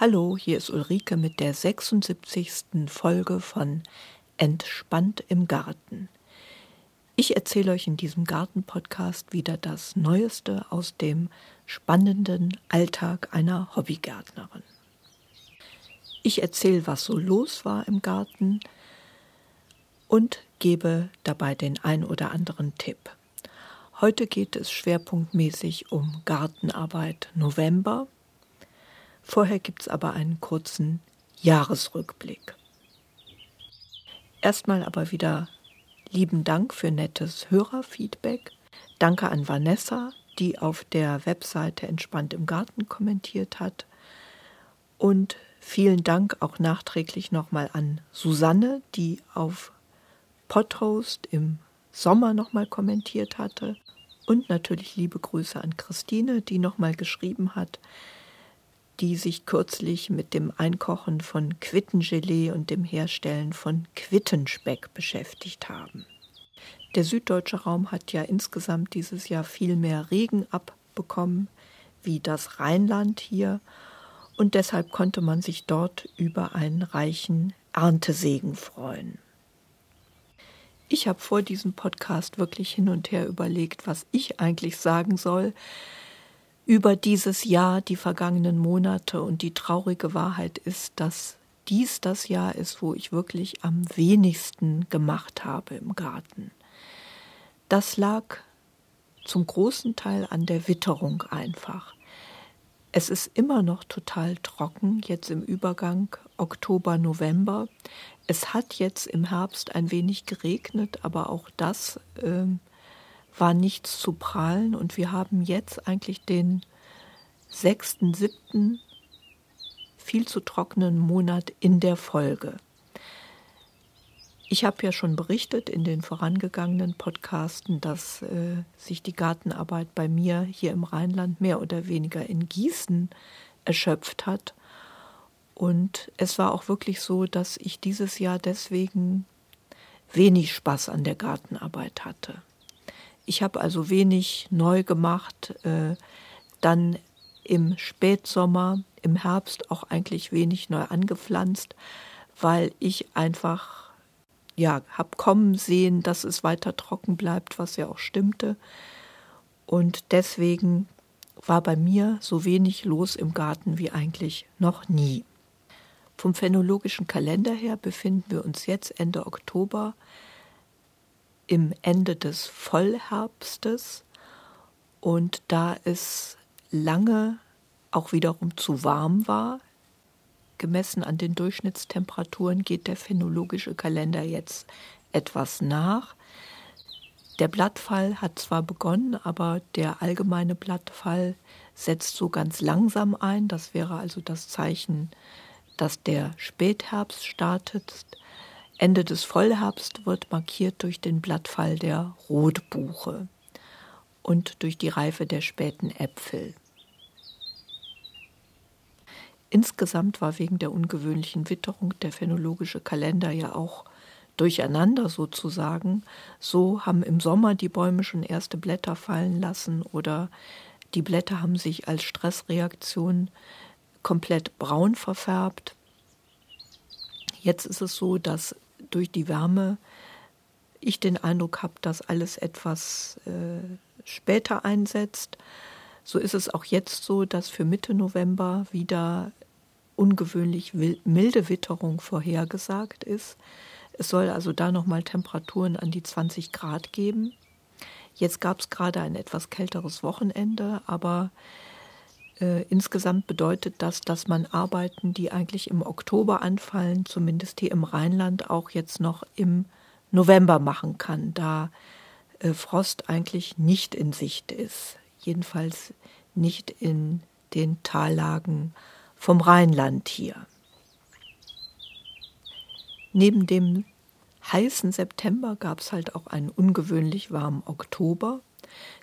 Hallo, hier ist Ulrike mit der 76. Folge von Entspannt im Garten. Ich erzähle euch in diesem Garten-Podcast wieder das Neueste aus dem spannenden Alltag einer Hobbygärtnerin. Ich erzähle, was so los war im Garten und gebe dabei den ein oder anderen Tipp. Heute geht es schwerpunktmäßig um Gartenarbeit November Vorher gibt es aber einen kurzen Jahresrückblick. Erstmal aber wieder lieben Dank für nettes Hörerfeedback. Danke an Vanessa, die auf der Webseite Entspannt im Garten kommentiert hat. Und vielen Dank auch nachträglich nochmal an Susanne, die auf Podhost im Sommer nochmal kommentiert hatte. Und natürlich liebe Grüße an Christine, die nochmal geschrieben hat, die sich kürzlich mit dem Einkochen von Quittengelee und dem Herstellen von Quittenspeck beschäftigt haben. Der süddeutsche Raum hat ja insgesamt dieses Jahr viel mehr Regen abbekommen wie das Rheinland hier und deshalb konnte man sich dort über einen reichen Erntesegen freuen. Ich habe vor diesem Podcast wirklich hin und her überlegt, was ich eigentlich sagen soll, über dieses Jahr, die vergangenen Monate und die traurige Wahrheit ist, dass dies das Jahr ist, wo ich wirklich am wenigsten gemacht habe im Garten. Das lag zum großen Teil an der Witterung einfach. Es ist immer noch total trocken, jetzt im Übergang Oktober, November. Es hat jetzt im Herbst ein wenig geregnet, aber auch das äh, war nichts zu prahlen und wir haben jetzt eigentlich den sechsten, siebten viel zu trockenen Monat in der Folge. Ich habe ja schon berichtet in den vorangegangenen Podcasten, dass äh, sich die Gartenarbeit bei mir hier im Rheinland mehr oder weniger in Gießen erschöpft hat. Und es war auch wirklich so, dass ich dieses Jahr deswegen wenig Spaß an der Gartenarbeit hatte. Ich habe also wenig neu gemacht. Äh, dann im Spätsommer, im Herbst auch eigentlich wenig neu angepflanzt, weil ich einfach ja, habe kommen sehen, dass es weiter trocken bleibt, was ja auch stimmte. Und deswegen war bei mir so wenig los im Garten wie eigentlich noch nie. Vom phänologischen Kalender her befinden wir uns jetzt Ende Oktober im Ende des Vollherbstes und da es lange auch wiederum zu warm war. Gemessen an den Durchschnittstemperaturen geht der phänologische Kalender jetzt etwas nach. Der Blattfall hat zwar begonnen, aber der allgemeine Blattfall setzt so ganz langsam ein. Das wäre also das Zeichen, dass der Spätherbst startet. Ende des Vollherbst wird markiert durch den Blattfall der Rotbuche und durch die Reife der späten Äpfel. Insgesamt war wegen der ungewöhnlichen Witterung der phänologische Kalender ja auch durcheinander sozusagen. So haben im Sommer die Bäume schon erste Blätter fallen lassen oder die Blätter haben sich als Stressreaktion komplett braun verfärbt. Jetzt ist es so, dass durch die Wärme ich den Eindruck habe, dass alles etwas äh, später einsetzt. So ist es auch jetzt so, dass für Mitte November wieder ungewöhnlich milde Witterung vorhergesagt ist. Es soll also da nochmal Temperaturen an die 20 Grad geben. Jetzt gab es gerade ein etwas kälteres Wochenende, aber äh, insgesamt bedeutet das, dass man Arbeiten, die eigentlich im Oktober anfallen, zumindest hier im Rheinland, auch jetzt noch im November machen kann, da äh, Frost eigentlich nicht in Sicht ist. Jedenfalls nicht in den Tallagen vom Rheinland hier. Neben dem heißen September gab es halt auch einen ungewöhnlich warmen Oktober.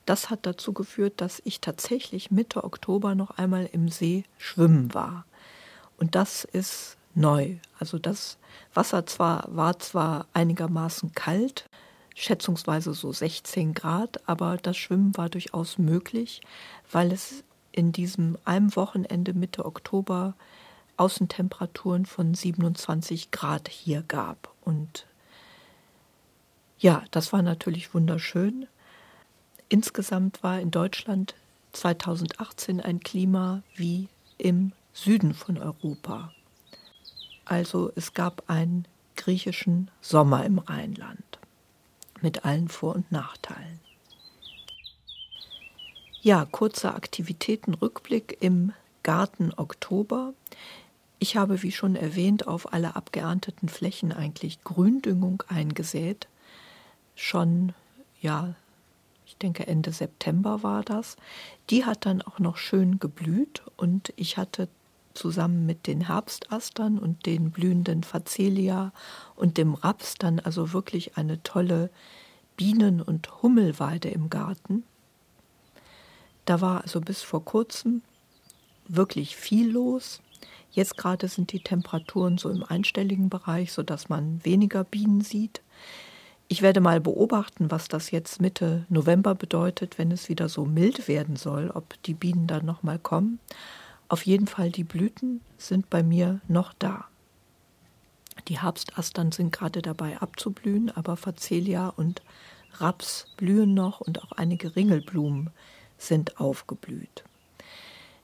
Das hat dazu geführt, dass ich tatsächlich Mitte Oktober noch einmal im See schwimmen war. Und das ist neu. Also das Wasser zwar, war zwar einigermaßen kalt, schätzungsweise so 16 Grad, aber das Schwimmen war durchaus möglich, weil es in diesem einem Wochenende Mitte Oktober Außentemperaturen von 27 Grad hier gab. Und ja, das war natürlich wunderschön. Insgesamt war in Deutschland 2018 ein Klima wie im Süden von Europa. Also es gab einen griechischen Sommer im Rheinland mit allen Vor- und Nachteilen. Ja, kurzer Aktivitätenrückblick im Garten Oktober. Ich habe, wie schon erwähnt, auf alle abgeernteten Flächen eigentlich Gründüngung eingesät. Schon, ja, ich denke Ende September war das. Die hat dann auch noch schön geblüht und ich hatte zusammen mit den Herbstastern und den blühenden Facelia und dem Raps dann also wirklich eine tolle Bienen- und Hummelweide im Garten. Da war also bis vor kurzem wirklich viel los. Jetzt gerade sind die Temperaturen so im einstelligen Bereich, sodass man weniger Bienen sieht. Ich werde mal beobachten, was das jetzt Mitte November bedeutet, wenn es wieder so mild werden soll, ob die Bienen dann nochmal kommen. Auf jeden Fall, die Blüten sind bei mir noch da. Die Herbstastern sind gerade dabei abzublühen, aber Facelia und Raps blühen noch und auch einige Ringelblumen sind aufgeblüht.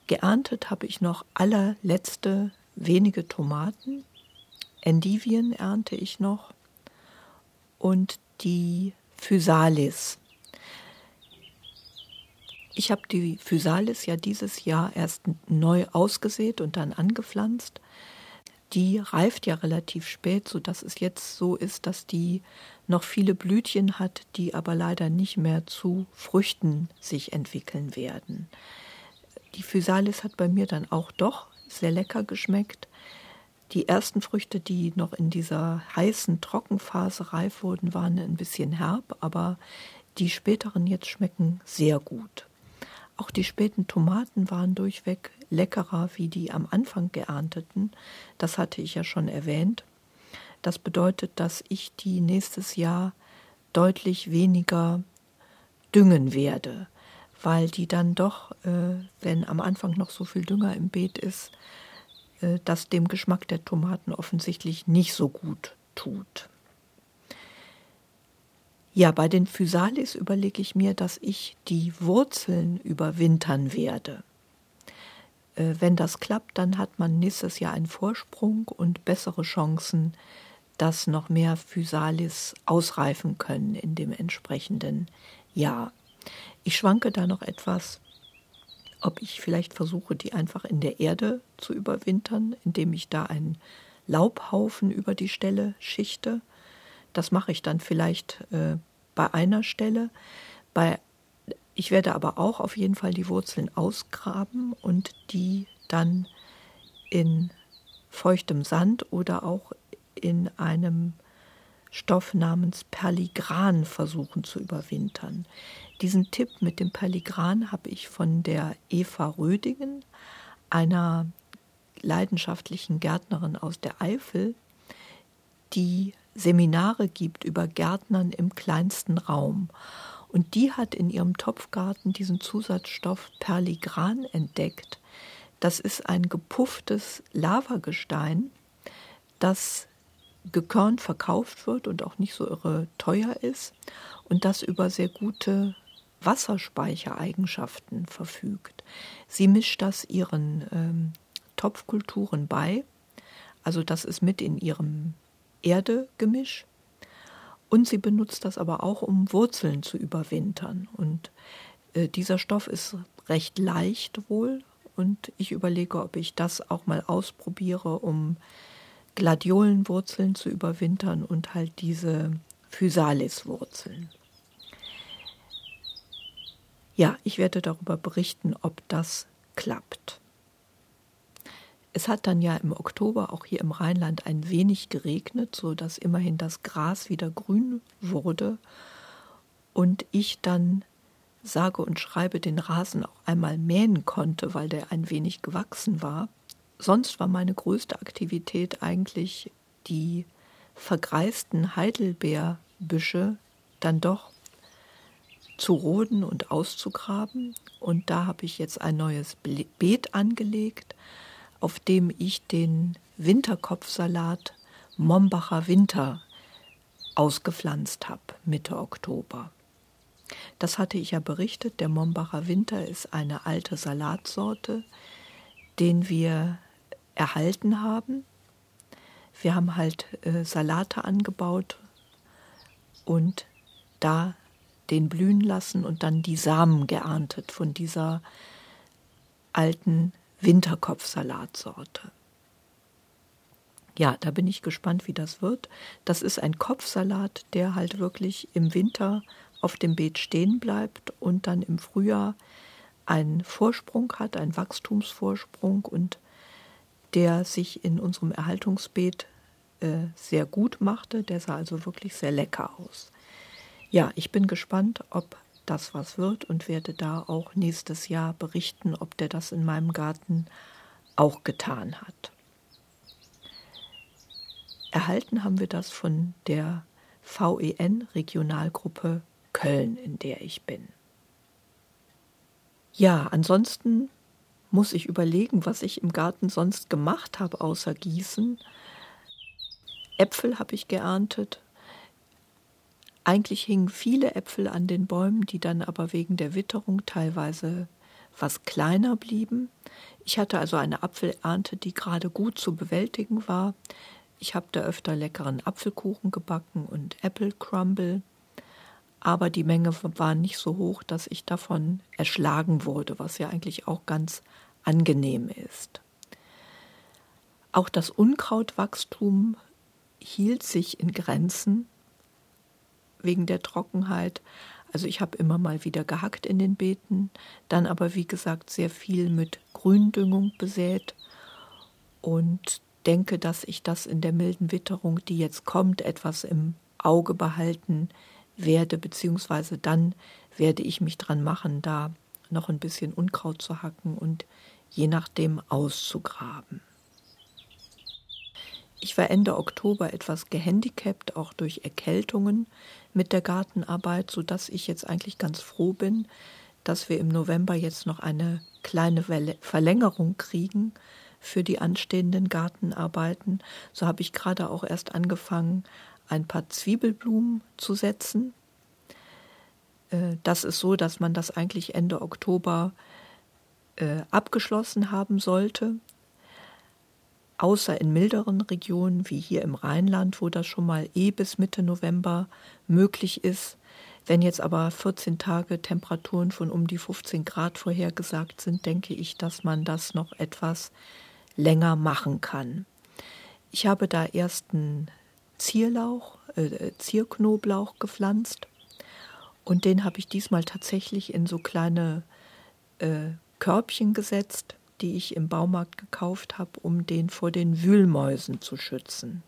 Geerntet habe ich noch allerletzte wenige Tomaten. Endivien ernte ich noch und die Physalis. Ich habe die Physalis ja dieses Jahr erst neu ausgesät und dann angepflanzt. Die reift ja relativ spät, sodass es jetzt so ist, dass die noch viele Blütchen hat, die aber leider nicht mehr zu Früchten sich entwickeln werden. Die Physalis hat bei mir dann auch doch sehr lecker geschmeckt. Die ersten Früchte, die noch in dieser heißen Trockenphase reif wurden, waren ein bisschen herb, aber die späteren jetzt schmecken sehr gut. Auch die späten Tomaten waren durchweg leckerer wie die am Anfang geernteten. Das hatte ich ja schon erwähnt. Das bedeutet, dass ich die nächstes Jahr deutlich weniger düngen werde, weil die dann doch, äh, wenn am Anfang noch so viel Dünger im Beet ist, das dem Geschmack der Tomaten offensichtlich nicht so gut tut. Ja, bei den Physalis überlege ich mir, dass ich die Wurzeln überwintern werde. Äh, wenn das klappt, dann hat man nächstes Jahr einen Vorsprung und bessere Chancen, dass noch mehr Physalis ausreifen können in dem entsprechenden Jahr. Ich schwanke da noch etwas, ob ich vielleicht versuche, die einfach in der Erde zu überwintern, indem ich da einen Laubhaufen über die Stelle schichte das mache ich dann vielleicht äh, bei einer Stelle. Bei, ich werde aber auch auf jeden Fall die Wurzeln ausgraben und die dann in feuchtem Sand oder auch in einem Stoff namens Perligran versuchen zu überwintern. Diesen Tipp mit dem Perligran habe ich von der Eva Rödingen, einer leidenschaftlichen Gärtnerin aus der Eifel, die Seminare gibt über Gärtnern im kleinsten Raum. Und die hat in ihrem Topfgarten diesen Zusatzstoff Perligran entdeckt. Das ist ein gepufftes Lavagestein, das gekörnt verkauft wird und auch nicht so irre teuer ist und das über sehr gute Wasserspeichereigenschaften verfügt. Sie mischt das ihren ähm, Topfkulturen bei, also das ist mit in ihrem Erde-Gemisch. Und sie benutzt das aber auch, um Wurzeln zu überwintern. Und äh, dieser Stoff ist recht leicht wohl. Und ich überlege, ob ich das auch mal ausprobiere, um Gladiolenwurzeln zu überwintern und halt diese Physalis-Wurzeln. Ja, ich werde darüber berichten, ob das klappt. Es hat dann ja im Oktober auch hier im Rheinland ein wenig geregnet, so dass immerhin das Gras wieder grün wurde und ich dann sage und schreibe den Rasen auch einmal mähen konnte, weil der ein wenig gewachsen war. Sonst war meine größte Aktivität eigentlich die vergreisten Heidelbeerbüsche dann doch zu roden und auszugraben. Und da habe ich jetzt ein neues Beet angelegt auf dem ich den Winterkopfsalat Mombacher Winter ausgepflanzt habe, Mitte Oktober. Das hatte ich ja berichtet. Der Mombacher Winter ist eine alte Salatsorte, den wir erhalten haben. Wir haben halt äh, Salate angebaut und da den blühen lassen und dann die Samen geerntet von dieser alten Winterkopfsalatsorte. Ja, da bin ich gespannt, wie das wird. Das ist ein Kopfsalat, der halt wirklich im Winter auf dem Beet stehen bleibt und dann im Frühjahr einen Vorsprung hat, einen Wachstumsvorsprung und der sich in unserem Erhaltungsbeet äh, sehr gut machte. Der sah also wirklich sehr lecker aus. Ja, ich bin gespannt, ob das was wird und werde da auch nächstes Jahr berichten, ob der das in meinem Garten auch getan hat. Erhalten haben wir das von der VEN Regionalgruppe Köln, in der ich bin. Ja, ansonsten muss ich überlegen, was ich im Garten sonst gemacht habe, außer Gießen. Äpfel habe ich geerntet, eigentlich hingen viele Äpfel an den Bäumen, die dann aber wegen der Witterung teilweise was kleiner blieben. Ich hatte also eine Apfelernte, die gerade gut zu bewältigen war. Ich habe da öfter leckeren Apfelkuchen gebacken und Apple Crumble, aber die Menge war nicht so hoch, dass ich davon erschlagen wurde, was ja eigentlich auch ganz angenehm ist. Auch das Unkrautwachstum hielt sich in Grenzen wegen der Trockenheit. Also ich habe immer mal wieder gehackt in den Beeten, dann aber wie gesagt sehr viel mit Gründüngung besät und denke, dass ich das in der milden Witterung, die jetzt kommt, etwas im Auge behalten werde, beziehungsweise dann werde ich mich dran machen, da noch ein bisschen Unkraut zu hacken und je nachdem auszugraben. Ich war Ende Oktober etwas gehandicapt, auch durch Erkältungen mit der Gartenarbeit, sodass ich jetzt eigentlich ganz froh bin, dass wir im November jetzt noch eine kleine Verlängerung kriegen für die anstehenden Gartenarbeiten. So habe ich gerade auch erst angefangen, ein paar Zwiebelblumen zu setzen. Äh, das ist so, dass man das eigentlich Ende Oktober äh, abgeschlossen haben sollte außer in milderen Regionen wie hier im Rheinland, wo das schon mal eh bis Mitte November möglich ist. Wenn jetzt aber 14 Tage Temperaturen von um die 15 Grad vorhergesagt sind, denke ich, dass man das noch etwas länger machen kann. Ich habe da erst einen Zierlauch, äh, Zierknoblauch gepflanzt und den habe ich diesmal tatsächlich in so kleine äh, Körbchen gesetzt die ich im Baumarkt gekauft habe, um den vor den Wühlmäusen zu schützen.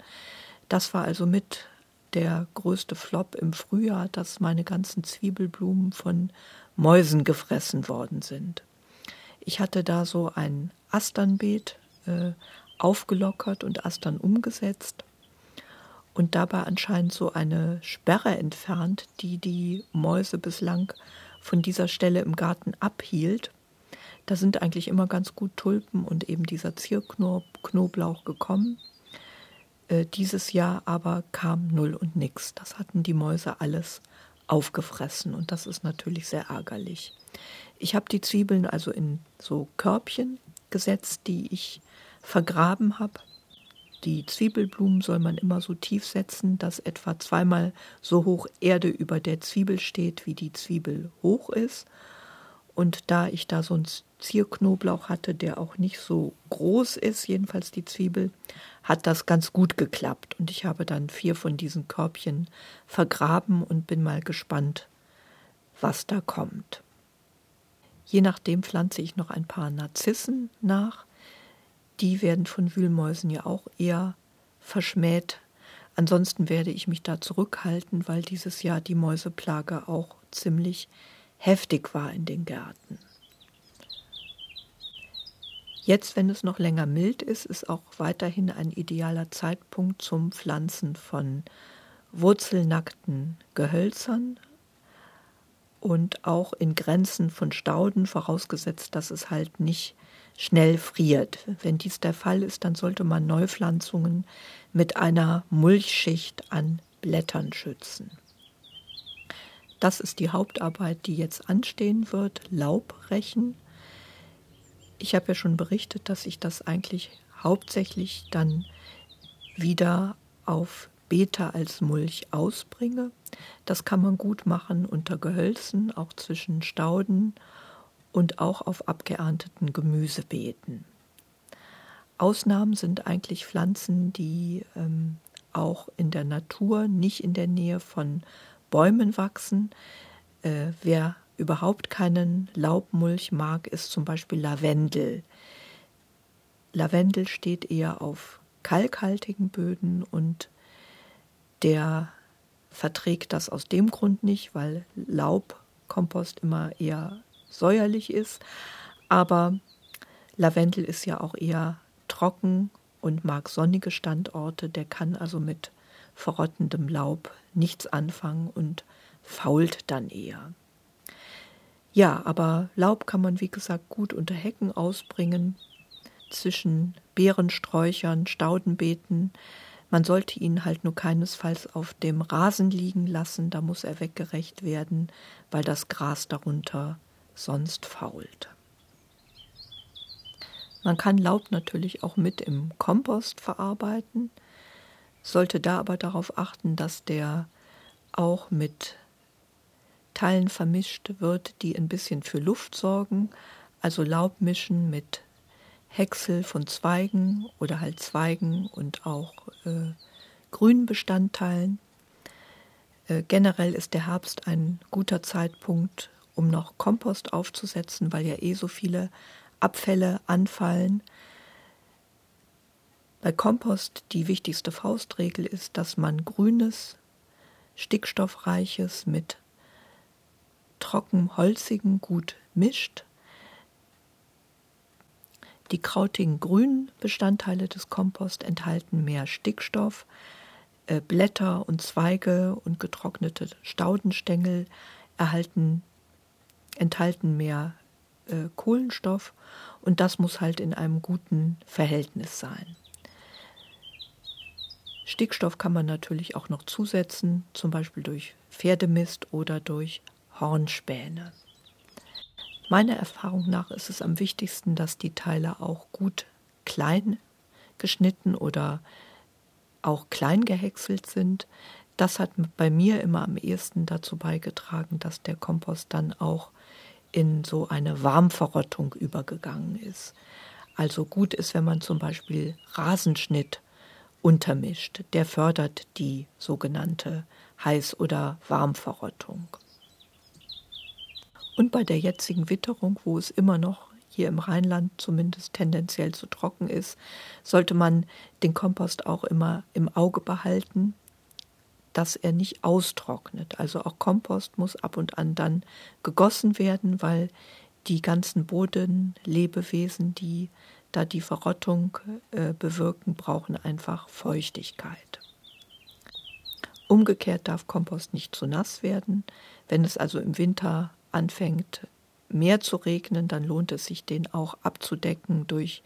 Das war also mit der größte Flop im Frühjahr, dass meine ganzen Zwiebelblumen von Mäusen gefressen worden sind. Ich hatte da so ein Asternbeet äh, aufgelockert und Astern umgesetzt und dabei anscheinend so eine Sperre entfernt, die die Mäuse bislang von dieser Stelle im Garten abhielt. Da sind eigentlich immer ganz gut Tulpen und eben dieser Zierknoblauch gekommen. Äh, dieses Jahr aber kam null und nix. Das hatten die Mäuse alles aufgefressen und das ist natürlich sehr ärgerlich. Ich habe die Zwiebeln also in so Körbchen gesetzt, die ich vergraben habe. Die Zwiebelblumen soll man immer so tief setzen, dass etwa zweimal so hoch Erde über der Zwiebel steht, wie die Zwiebel hoch ist. Und da ich da so einen Zierknoblauch hatte, der auch nicht so groß ist, jedenfalls die Zwiebel, hat das ganz gut geklappt. Und ich habe dann vier von diesen Körbchen vergraben und bin mal gespannt, was da kommt. Je nachdem pflanze ich noch ein paar Narzissen nach. Die werden von Wühlmäusen ja auch eher verschmäht. Ansonsten werde ich mich da zurückhalten, weil dieses Jahr die Mäuseplage auch ziemlich heftig war in den Gärten. Jetzt, wenn es noch länger mild ist, ist auch weiterhin ein idealer Zeitpunkt zum Pflanzen von wurzelnackten Gehölzern und auch in Grenzen von Stauden, vorausgesetzt, dass es halt nicht schnell friert. Wenn dies der Fall ist, dann sollte man Neupflanzungen mit einer Mulchschicht an Blättern schützen. Das ist die Hauptarbeit, die jetzt anstehen wird, Laubrechen. Ich habe ja schon berichtet, dass ich das eigentlich hauptsächlich dann wieder auf Beete als Mulch ausbringe. Das kann man gut machen unter Gehölzen, auch zwischen Stauden und auch auf abgeernteten Gemüsebeeten. Ausnahmen sind eigentlich Pflanzen, die ähm, auch in der Natur, nicht in der Nähe von Bäumen wachsen. Äh, wer überhaupt keinen Laubmulch mag, ist zum Beispiel Lavendel. Lavendel steht eher auf kalkhaltigen Böden und der verträgt das aus dem Grund nicht, weil Laubkompost immer eher säuerlich ist. Aber Lavendel ist ja auch eher trocken und mag sonnige Standorte. Der kann also mit verrottendem Laub nichts anfangen und fault dann eher. Ja, aber Laub kann man wie gesagt gut unter Hecken ausbringen, zwischen Beerensträuchern, Staudenbeeten. Man sollte ihn halt nur keinesfalls auf dem Rasen liegen lassen, da muss er weggerecht werden, weil das Gras darunter sonst fault. Man kann Laub natürlich auch mit im Kompost verarbeiten, sollte da aber darauf achten, dass der auch mit Teilen vermischt wird, die ein bisschen für Luft sorgen, also Laub mischen mit Häcksel von Zweigen oder halt Zweigen und auch äh, grünen Bestandteilen. Äh, generell ist der Herbst ein guter Zeitpunkt, um noch Kompost aufzusetzen, weil ja eh so viele Abfälle anfallen. Bei Kompost die wichtigste Faustregel ist, dass man grünes, stickstoffreiches mit trocken holzigen gut mischt die krautigen grünen Bestandteile des Kompost enthalten mehr Stickstoff, äh, Blätter und Zweige und getrocknete Staudenstängel erhalten, enthalten mehr äh, Kohlenstoff und das muss halt in einem guten Verhältnis sein. Stickstoff kann man natürlich auch noch zusetzen, zum Beispiel durch Pferdemist oder durch Hornspäne. Meiner Erfahrung nach ist es am wichtigsten, dass die Teile auch gut klein geschnitten oder auch klein gehäckselt sind. Das hat bei mir immer am ehesten dazu beigetragen, dass der Kompost dann auch in so eine Warmverrottung übergegangen ist. Also gut ist, wenn man zum Beispiel Rasenschnitt untermischt. Der fördert die sogenannte Heiß- oder Warmverrottung. Und bei der jetzigen Witterung, wo es immer noch hier im Rheinland zumindest tendenziell zu trocken ist, sollte man den Kompost auch immer im Auge behalten, dass er nicht austrocknet. Also auch Kompost muss ab und an dann gegossen werden, weil die ganzen Bodenlebewesen, die da die Verrottung äh, bewirken, brauchen einfach Feuchtigkeit. Umgekehrt darf Kompost nicht zu nass werden. Wenn es also im Winter anfängt mehr zu regnen, dann lohnt es sich, den auch abzudecken durch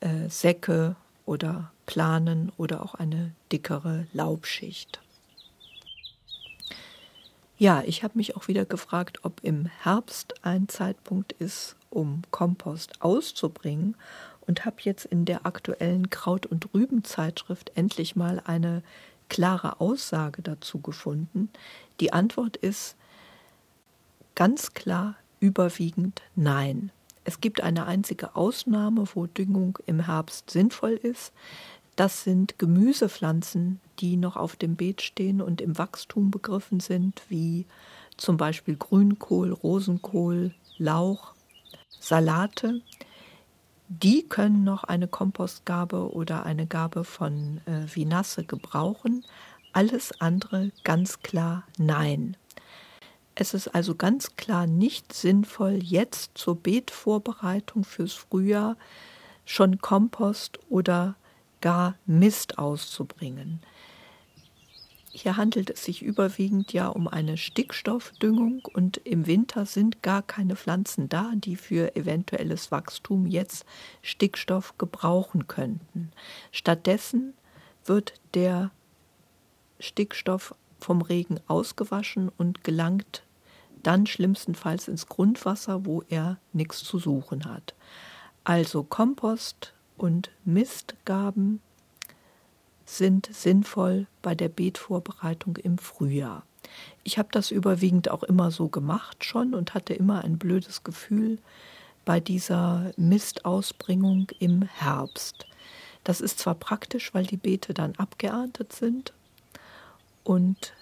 äh, Säcke oder Planen oder auch eine dickere Laubschicht. Ja, ich habe mich auch wieder gefragt, ob im Herbst ein Zeitpunkt ist, um Kompost auszubringen und habe jetzt in der aktuellen Kraut- und Rübenzeitschrift endlich mal eine klare Aussage dazu gefunden. Die Antwort ist, Ganz klar überwiegend nein. Es gibt eine einzige Ausnahme, wo Düngung im Herbst sinnvoll ist. Das sind Gemüsepflanzen, die noch auf dem Beet stehen und im Wachstum begriffen sind, wie zum Beispiel Grünkohl, Rosenkohl, Lauch, Salate. Die können noch eine Kompostgabe oder eine Gabe von äh, Vinasse gebrauchen. Alles andere ganz klar nein. Es ist also ganz klar nicht sinnvoll, jetzt zur Beetvorbereitung fürs Frühjahr schon Kompost oder gar Mist auszubringen. Hier handelt es sich überwiegend ja um eine Stickstoffdüngung und im Winter sind gar keine Pflanzen da, die für eventuelles Wachstum jetzt Stickstoff gebrauchen könnten. Stattdessen wird der Stickstoff vom Regen ausgewaschen und gelangt dann schlimmstenfalls ins Grundwasser, wo er nichts zu suchen hat. Also Kompost und Mistgaben sind sinnvoll bei der Beetvorbereitung im Frühjahr. Ich habe das überwiegend auch immer so gemacht schon und hatte immer ein blödes Gefühl bei dieser Mistausbringung im Herbst. Das ist zwar praktisch, weil die Beete dann abgeerntet sind und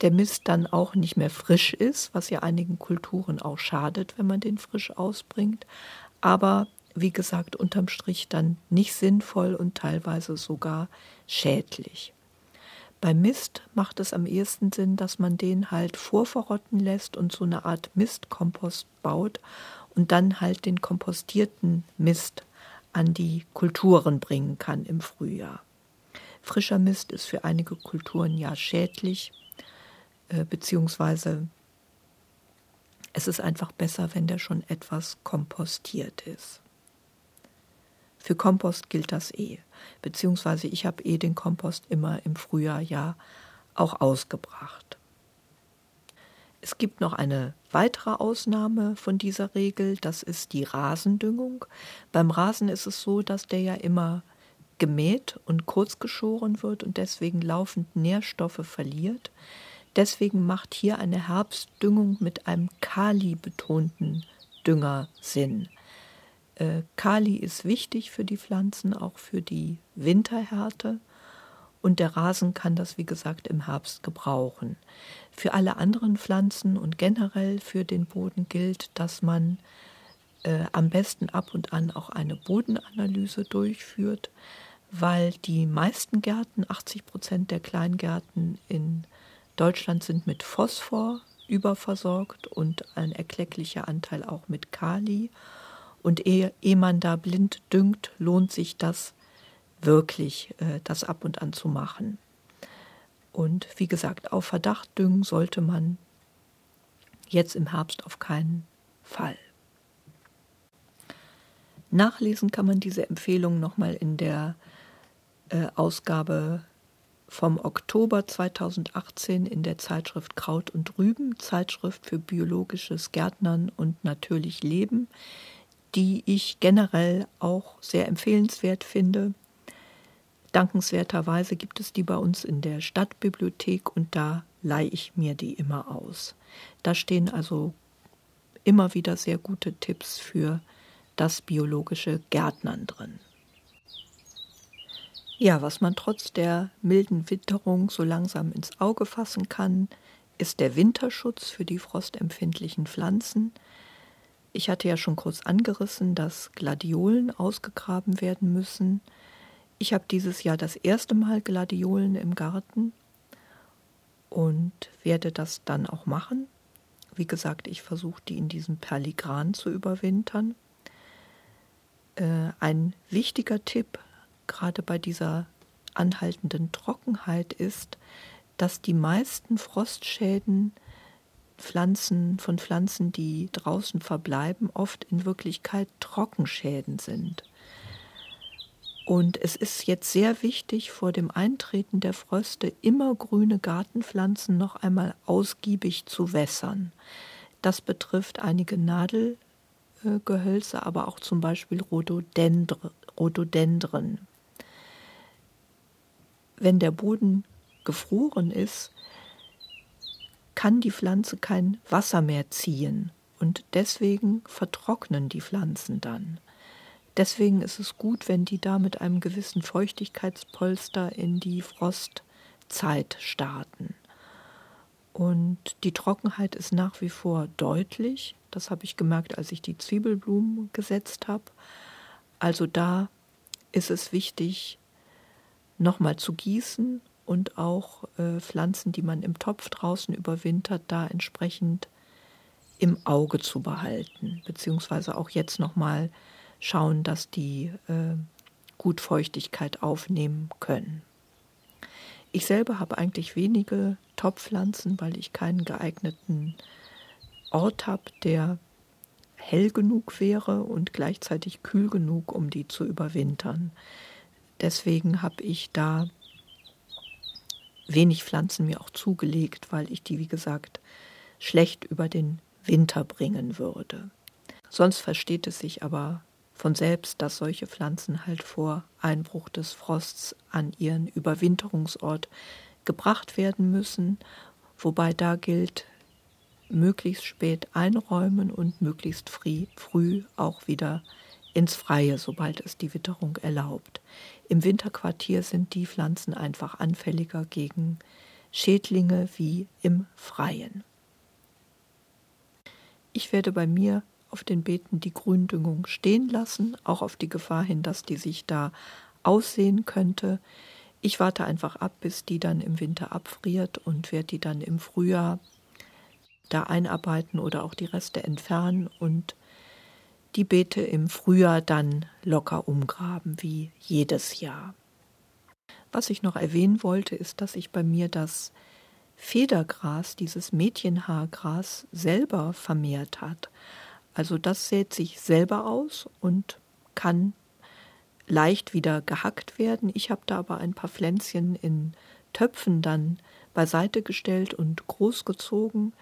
der Mist dann auch nicht mehr frisch ist, was ja einigen Kulturen auch schadet, wenn man den frisch ausbringt, aber wie gesagt, unterm Strich dann nicht sinnvoll und teilweise sogar schädlich. Beim Mist macht es am ehesten Sinn, dass man den halt vorverrotten lässt und so eine Art Mistkompost baut und dann halt den kompostierten Mist an die Kulturen bringen kann im Frühjahr. Frischer Mist ist für einige Kulturen ja schädlich, äh, beziehungsweise es ist einfach besser, wenn der schon etwas kompostiert ist. Für Kompost gilt das eh. Beziehungsweise ich habe eh den Kompost immer im Frühjahr ja auch ausgebracht. Es gibt noch eine weitere Ausnahme von dieser Regel, das ist die Rasendüngung. Beim Rasen ist es so, dass der ja immer gemäht und kurz geschoren wird und deswegen laufend Nährstoffe verliert. Deswegen macht hier eine Herbstdüngung mit einem Kali-betonten Dünger Sinn. Äh, Kali ist wichtig für die Pflanzen, auch für die Winterhärte. Und der Rasen kann das, wie gesagt, im Herbst gebrauchen. Für alle anderen Pflanzen und generell für den Boden gilt, dass man äh, am besten ab und an auch eine Bodenanalyse durchführt, weil die meisten Gärten, 80 Prozent der Kleingärten in Deutschland sind mit Phosphor überversorgt und ein erklecklicher Anteil auch mit Kali. Und ehe, ehe man da blind düngt, lohnt sich das wirklich, äh, das ab und an zu machen. Und wie gesagt, auf Verdacht düngen sollte man jetzt im Herbst auf keinen Fall. Nachlesen kann man diese Empfehlung nochmal in der äh, Ausgabe vom Oktober 2018 in der Zeitschrift Kraut und Rüben, Zeitschrift für biologisches Gärtnern und natürlich Leben die ich generell auch sehr empfehlenswert finde. Dankenswerterweise gibt es die bei uns in der Stadtbibliothek und da leihe ich mir die immer aus. Da stehen also immer wieder sehr gute Tipps für das biologische Gärtnern drin. Ja, was man trotz der milden Witterung so langsam ins Auge fassen kann, ist der Winterschutz für die frostempfindlichen Pflanzen. Ich hatte ja schon kurz angerissen, dass Gladiolen ausgegraben werden müssen. Ich habe dieses Jahr das erste Mal Gladiolen im Garten und werde das dann auch machen. Wie gesagt, ich versuche die in diesem Perligran zu überwintern. Äh, ein wichtiger Tipp, gerade bei dieser anhaltenden Trockenheit, ist, dass die meisten Frostschäden Pflanzen, von Pflanzen, die draußen verbleiben, oft in Wirklichkeit Trockenschäden sind. Und es ist jetzt sehr wichtig, vor dem Eintreten der Fröste immer grüne Gartenpflanzen noch einmal ausgiebig zu wässern. Das betrifft einige Nadelgehölze, aber auch zum Beispiel Rhododendren. Wenn der Boden gefroren ist, kann die Pflanze kein Wasser mehr ziehen und deswegen vertrocknen die Pflanzen dann. Deswegen ist es gut, wenn die da mit einem gewissen Feuchtigkeitspolster in die Frostzeit starten. Und die Trockenheit ist nach wie vor deutlich. Das habe ich gemerkt, als ich die Zwiebelblumen gesetzt habe. Also da ist es wichtig, nochmal zu gießen und auch äh, Pflanzen, die man im Topf draußen überwintert, da entsprechend im Auge zu behalten, beziehungsweise auch jetzt nochmal schauen, dass die äh, gut Feuchtigkeit aufnehmen können. Ich selber habe eigentlich wenige Topfpflanzen, weil ich keinen geeigneten Ort habe, der hell genug wäre und gleichzeitig kühl genug, um die zu überwintern. Deswegen habe ich da wenig Pflanzen mir auch zugelegt, weil ich die, wie gesagt, schlecht über den Winter bringen würde. Sonst versteht es sich aber von selbst, dass solche Pflanzen halt vor Einbruch des Frosts an ihren Überwinterungsort gebracht werden müssen, wobei da gilt, möglichst spät einräumen und möglichst früh, auch wieder ins Freie, sobald es die Witterung erlaubt. Im Winterquartier sind die Pflanzen einfach anfälliger gegen Schädlinge wie im Freien. Ich werde bei mir auf den Beeten die Gründüngung stehen lassen, auch auf die Gefahr hin, dass die sich da aussehen könnte. Ich warte einfach ab, bis die dann im Winter abfriert und werde die dann im Frühjahr da einarbeiten oder auch die Reste entfernen und die Beete im Frühjahr dann locker umgraben, wie jedes Jahr. Was ich noch erwähnen wollte, ist, dass ich bei mir das Federgras, dieses Mädchenhaargras, selber vermehrt hat. Also das sät sich selber aus und kann leicht wieder gehackt werden. Ich habe da aber ein paar Pflänzchen in Töpfen dann beiseite gestellt und großgezogen.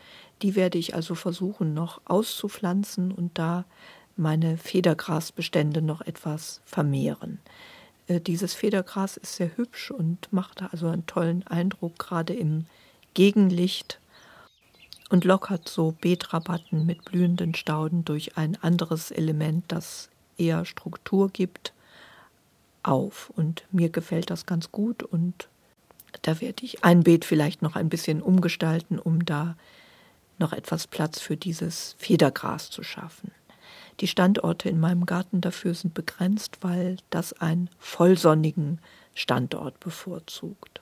Die werde ich also versuchen noch auszupflanzen und da meine Federgrasbestände noch etwas vermehren. Äh, dieses Federgras ist sehr hübsch und macht also einen tollen Eindruck, gerade im Gegenlicht und lockert so Beetrabatten mit blühenden Stauden durch ein anderes Element, das eher Struktur gibt, auf. Und mir gefällt das ganz gut und da werde ich ein Beet vielleicht noch ein bisschen umgestalten, um da noch etwas Platz für dieses Federgras zu schaffen. Die Standorte in meinem Garten dafür sind begrenzt, weil das einen vollsonnigen Standort bevorzugt.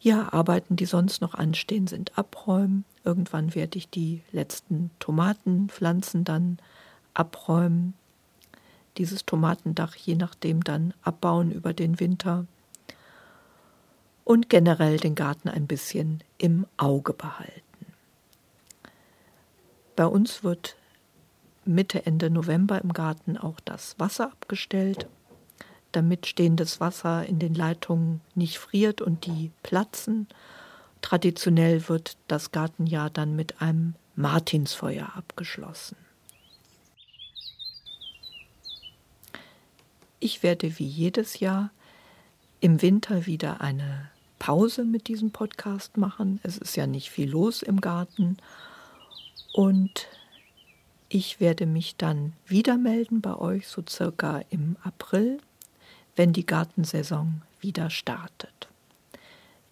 Ja, Arbeiten, die sonst noch anstehen, sind abräumen. Irgendwann werde ich die letzten Tomatenpflanzen dann abräumen. Dieses Tomatendach je nachdem dann abbauen über den Winter. Und generell den Garten ein bisschen im Auge behalten. Bei uns wird Mitte, Ende November im Garten auch das Wasser abgestellt damit stehendes Wasser in den Leitungen nicht friert und die platzen. Traditionell wird das Gartenjahr dann mit einem Martinsfeuer abgeschlossen. Ich werde wie jedes Jahr im Winter wieder eine Pause mit diesem Podcast machen. Es ist ja nicht viel los im Garten. Und ich werde mich dann wieder melden bei euch, so circa im April wenn die Gartensaison wieder startet.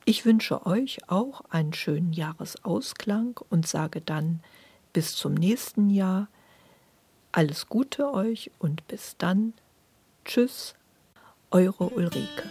Ich wünsche euch auch einen schönen Jahresausklang und sage dann bis zum nächsten Jahr alles Gute euch und bis dann. Tschüss, eure Ulrike.